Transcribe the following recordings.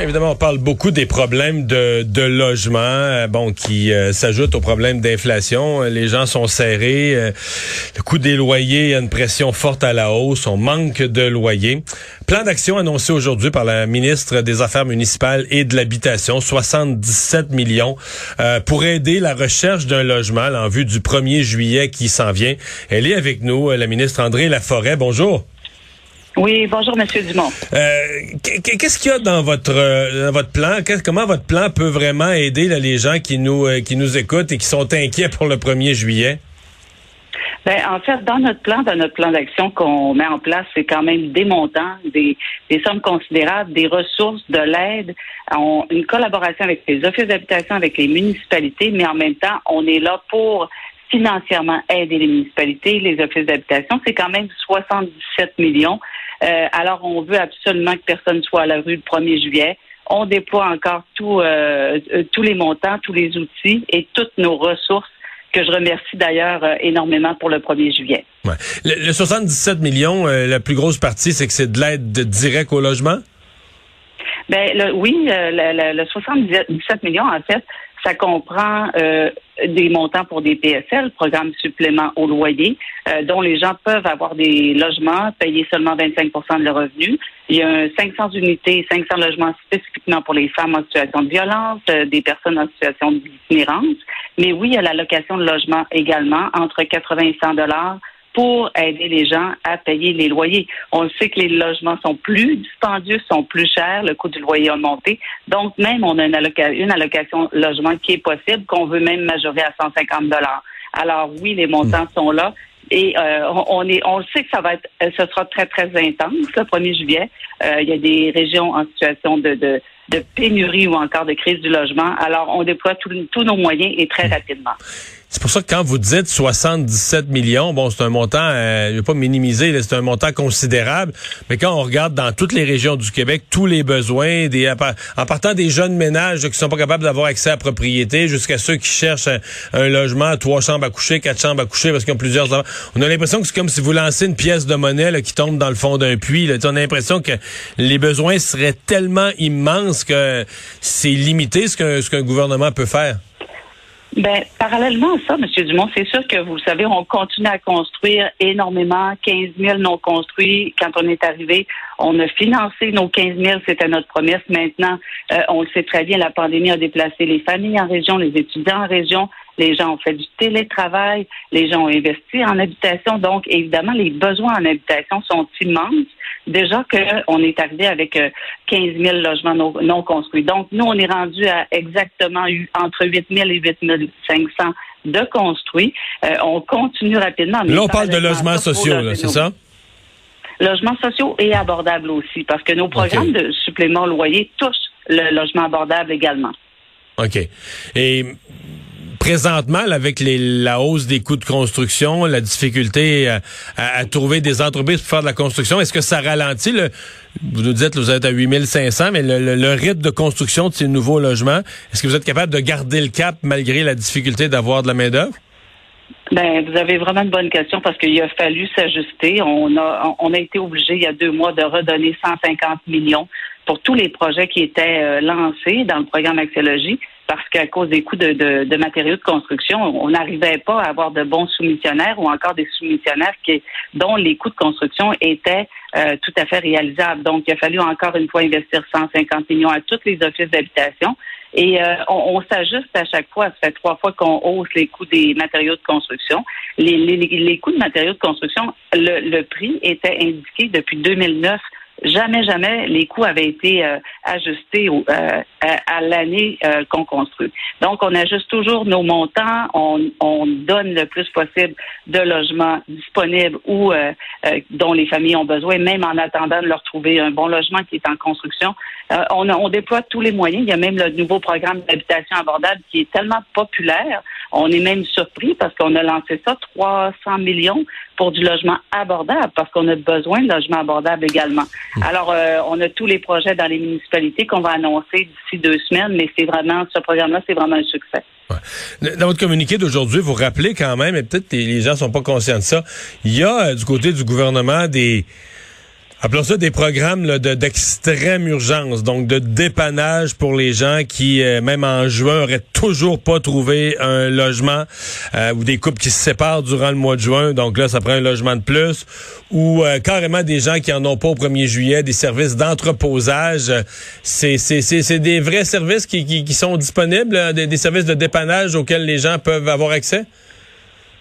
Évidemment, on parle beaucoup des problèmes de, de logement, euh, bon, qui euh, s'ajoutent aux problèmes d'inflation. Euh, les gens sont serrés, le coût des loyers, a une pression forte à la hausse, on manque de loyers. Plan d'action annoncé aujourd'hui par la ministre des Affaires municipales et de l'Habitation, 77 millions pour aider la recherche d'un logement en vue du 1er juillet qui s'en vient. Elle est avec nous, la ministre André Laforêt. Bonjour. Oui, bonjour, Monsieur Dumont. Euh, Qu'est-ce qu'il y a dans votre euh, dans votre plan? Comment votre plan peut vraiment aider là, les gens qui nous euh, qui nous écoutent et qui sont inquiets pour le 1er juillet? Ben, en fait, dans notre plan, dans notre plan d'action qu'on met en place, c'est quand même des montants, des, des sommes considérables, des ressources, de l'aide, une collaboration avec les offices d'habitation, avec les municipalités, mais en même temps, on est là pour financièrement aider les municipalités, les offices d'habitation. C'est quand même 77 millions. Euh, alors, on veut absolument que personne soit à la rue le 1er juillet. On déploie encore tout, euh, euh, tous les montants, tous les outils et toutes nos ressources que je remercie d'ailleurs énormément pour le 1er juillet. Ouais. Le, 77 millions, la plus grosse partie, c'est que c'est de l'aide directe au logement? Ben le, oui, le, le, 77 millions, en fait, ça comprend euh, des montants pour des PSL, programme supplément au loyer, euh, dont les gens peuvent avoir des logements, payer seulement 25% de leurs revenus. Il y a 500 unités, 500 logements spécifiquement pour les femmes en situation de violence, euh, des personnes en situation d'itinérance. Mais oui, il y a la location de logement également, entre 80 et 100 dollars pour aider les gens à payer les loyers. On sait que les logements sont plus dispendieux, sont plus chers, le coût du loyer a monté. Donc, même, on a une, allocation logement qui est possible, qu'on veut même majorer à 150 dollars. Alors, oui, les montants hmm. sont là. Et euh, on est, on sait que ça va être, ce sera très très intense le 1er juillet. Euh, il y a des régions en situation de, de, de pénurie ou encore de crise du logement. Alors, on déploie tous nos moyens et très hmm. rapidement. C'est pour ça que quand vous dites 77 millions, bon, c'est un montant, euh, je vais pas minimiser, c'est un montant considérable, mais quand on regarde dans toutes les régions du Québec, tous les besoins, des, en partant des jeunes ménages qui sont pas capables d'avoir accès à la propriété, jusqu'à ceux qui cherchent un, logement, trois chambres à coucher, quatre chambres à coucher, parce qu'ils ont plusieurs... On a l'impression que c'est comme si vous lancez une pièce de monnaie qui tombe dans le fond d'un puits. Là. On a l'impression que les besoins seraient tellement immenses que c'est limité ce qu'un ce qu'un gouvernement peut faire. Ben, parallèlement à ça, M. Dumont, c'est sûr que vous savez, on continue à construire énormément, 15 000 non construits. Quand on est arrivé, on a financé nos 15 000, c'était notre promesse. Maintenant, euh, on le sait très bien, la pandémie a déplacé les familles en région, les étudiants en région, les gens ont fait du télétravail, les gens ont investi en habitation. Donc, évidemment, les besoins en habitation sont immenses. Déjà qu'on est arrivé avec 15 euh, 000 logements non, construits. Donc, nous, on est rendu à exactement entre 8 000 et 8 500 de construits. Euh, on continue rapidement. Là, on parle de logements sociaux, c'est ça? Logements sociaux et abordables aussi, parce que nos programmes de supplément loyer touchent le logement abordable également. OK. Et présentement, avec la hausse des coûts de construction, la difficulté à, trouver des entreprises pour faire de la construction, est-ce que ça ralentit le, vous nous dites que vous êtes à 8500, mais le, rythme de construction de ces nouveaux logements, est-ce que vous êtes capable de garder le cap malgré la difficulté d'avoir de la main-d'œuvre? Ben, vous avez vraiment une bonne question parce qu'il a fallu s'ajuster. On a, on a été obligé il y a deux mois de redonner 150 millions pour tous les projets qui étaient euh, lancés dans le programme Axiologie parce qu'à cause des coûts de, de, matériaux de construction, on n'arrivait pas à avoir de bons soumissionnaires ou encore des soumissionnaires qui, dont les coûts de construction étaient euh, tout à fait réalisables. Donc, il a fallu encore une fois investir 150 millions à tous les offices d'habitation. Et euh, on, s'ajuste à chaque fois. Ça fait trois fois qu'on hausse les coûts des matériaux de construction. Les, les, les coûts de matériaux de construction, le, le prix était indiqué depuis 2009 jamais, jamais les coûts avaient été euh, ajustés euh, à, l'année euh, qu'on construit. Donc, on ajuste toujours nos montants, on, on, donne le plus possible de logements disponibles ou dont les familles ont besoin, même en attendant de leur trouver un bon logement qui est en construction. on, on déploie tous les moyens. Il y a même le nouveau programme d'habitation abordable qui est tellement populaire. On est même surpris parce qu'on a lancé ça 300 millions pour du logement abordable parce qu'on a besoin de logements abordables également. Hmm. Alors, euh, on a tous les projets dans les municipalités qu'on va annoncer d'ici deux semaines, mais c'est vraiment, ce programme-là, c'est vraiment un succès. Dans votre communiqué d'aujourd'hui, vous rappelez quand même, et peut-être les gens sont pas conscients de ça, il y a du côté du gouvernement des appelons ça des programmes d'extrême urgence, donc de dépannage pour les gens qui, euh, même en juin, auraient toujours pas trouvé un logement, euh, ou des couples qui se séparent durant le mois de juin, donc là, ça prend un logement de plus, ou euh, carrément des gens qui en ont pas au 1er juillet, des services d'entreposage. C'est des vrais services qui, qui, sont disponibles, des services de dépannage auxquels les gens peuvent avoir accès?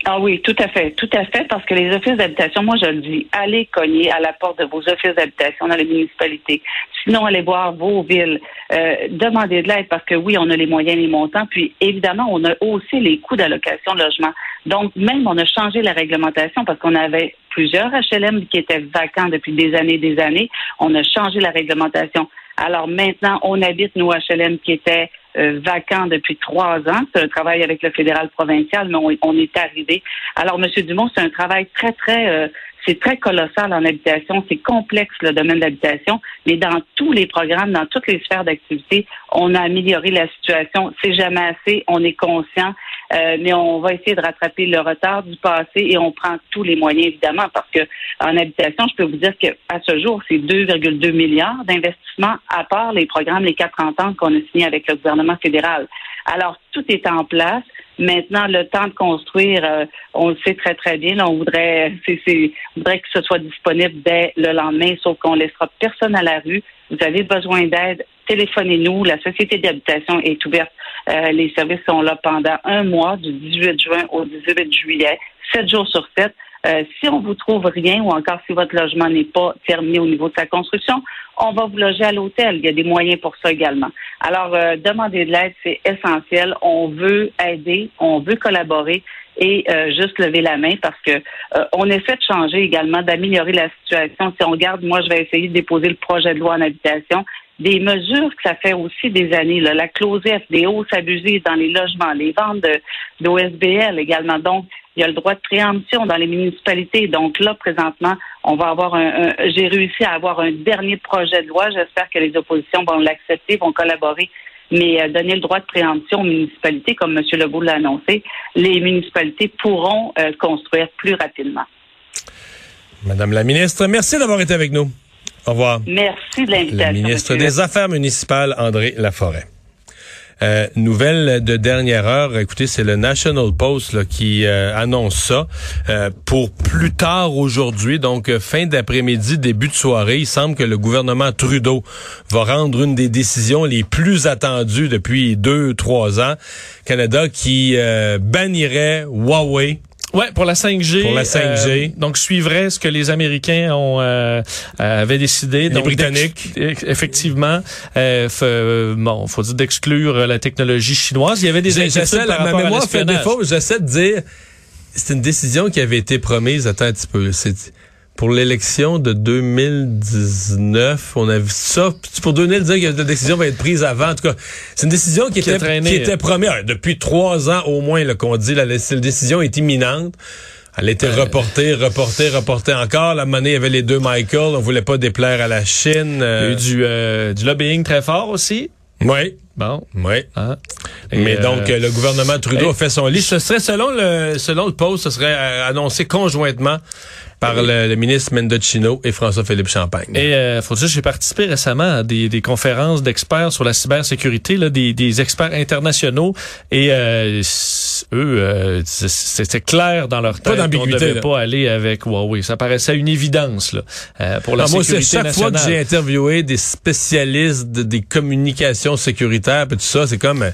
Ah oui, tout à fait, tout à fait, parce que les offices d'habitation, moi je le dis, allez cogner à la porte de vos offices d'habitation dans les municipalités. Sinon, allez voir vos villes, euh, demandez de l'aide parce que oui, on a les moyens, les montants, puis évidemment, on a aussi les coûts d'allocation de logement. Donc, même on a changé la réglementation parce qu'on avait plusieurs HLM qui étaient vacants depuis des années, des années. On a changé la réglementation. Alors maintenant, on habite nos HLM qui étaient euh, vacants depuis trois ans. C'est un travail avec le fédéral provincial, mais on, est arrivé. Alors, Monsieur Dumont, c'est un travail très, très euh, c'est très colossal en habitation, c'est complexe le domaine d'habitation, mais dans tous les programmes, dans toutes les sphères d'activité, on a amélioré la situation. C'est jamais assez, on est conscient, euh, mais on va essayer de rattraper le retard du passé et on prend tous les moyens évidemment parce que en habitation, je peux vous dire qu'à ce jour, c'est 2,2 milliards d'investissements à part les programmes, les quatre ententes qu'on a signés avec le gouvernement fédéral. Alors tout est en place. Maintenant, le temps de construire, euh, on le sait très très bien. on voudrait, c'est, voudrait que ce soit disponible dès le lendemain, sauf qu'on laissera personne à la rue. Vous avez besoin d'aide, téléphonez-nous. La société d'habitation est ouverte. Euh, les services sont là pendant un mois, du 18 juin au 18 juillet, sept jours sur sept. Euh, si on vous trouve rien ou encore si votre logement n'est pas terminé au niveau de sa construction, on va vous loger à l'hôtel. Il y a des moyens pour ça également. Alors, euh, demander de l'aide, c'est essentiel. On veut aider, on veut collaborer et euh, juste lever la main parce que on essaie de changer également, d'améliorer la situation. Si on regarde, moi, je vais essayer de déposer le projet de loi en habitation des mesures que ça fait aussi des années. Là. La F, des hausses abusées dans les logements, les ventes d'OSBL également. Donc, il y a le droit de préemption dans les municipalités. Donc là, présentement, on va avoir un, j'ai réussi à avoir un dernier projet de loi. J'espère que les oppositions vont l'accepter, vont collaborer. Mais euh, donner le droit de préemption aux municipalités, comme M. Legault l'a annoncé, les municipalités pourront euh, construire plus rapidement. Madame la ministre, merci d'avoir été avec nous. Au revoir. Merci de l'invitation. La ministre des Affaires municipales, André Laforêt. Euh, nouvelle de dernière heure, écoutez, c'est le National Post qui euh, annonce ça euh, pour plus tard aujourd'hui, donc fin d'après-midi, début de soirée. Il semble que le gouvernement Trudeau va rendre une des décisions les plus attendues depuis deux, trois ans. Canada qui bannirait Huawei Ouais, pour la 5G. Pour la 5G. Euh, donc, suivrait ce que les Américains ont euh, euh avaient décidé. Les donc, Britanniques. Effectivement. Euh, bon, faut dire d'exclure la technologie chinoise. Il y avait des inquiétudes par ma mémoire fait défaut. J'essaie de dire, c'est une décision qui avait été promise. Attends un petit peu. C'est pour l'élection de 2019, on a vu ça. Pour donner le dire que la décision va être prise avant. En tout cas, c'est une décision qui, était, qui était promise depuis trois ans au moins qu'on dit. La, la, décision est imminente. Elle a été reportée, reportée, reportée encore. La monnaie, il y avait les deux Michael. On voulait pas déplaire à la Chine. Il y a eu du, euh, du lobbying très fort aussi. Oui. Bon. Oui. Hein? Mais donc, euh, le gouvernement Trudeau a fait son lit. Ce serait, selon le, selon le poste, ce serait euh, annoncé conjointement par le, ministre Mendocino et François-Philippe Champagne. Et euh, faut dire, j'ai participé récemment à des, des conférences d'experts sur la cybersécurité, là, des, des experts internationaux, et euh, eux, euh, c'était clair dans leur tête qu'on ne devait pas aller avec Huawei. Ça paraissait une évidence là, euh, pour la ah, sécurité moi, chaque fois que j'ai interviewé des spécialistes des communications sécuritaires, et tout ça, c'est comme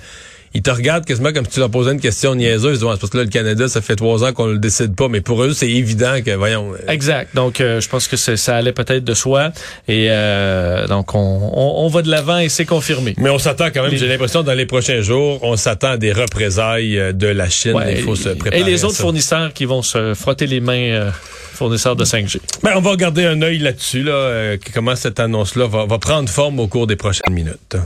ils te regardent quasiment comme si tu leur posais une question niaiseuse. Ils disent, parce que là, le Canada, ça fait trois ans qu'on le décide pas, mais pour eux, c'est évident que, voyons. Euh, exact. Donc, euh, je pense que ça allait peut-être de soi. Et euh, donc, on, on, va de l'avant et c'est confirmé. Mais on s'attend quand même, j'ai l'impression, dans les prochains jours, on s'attend à des représailles de la Chine. il faut se préparer. Et les autres fournisseurs qui vont se frotter les mains fournisseurs de 5G. Ben, on va garder un œil là-dessus, là, comment cette annonce-là va, va prendre forme au cours des prochaines minutes.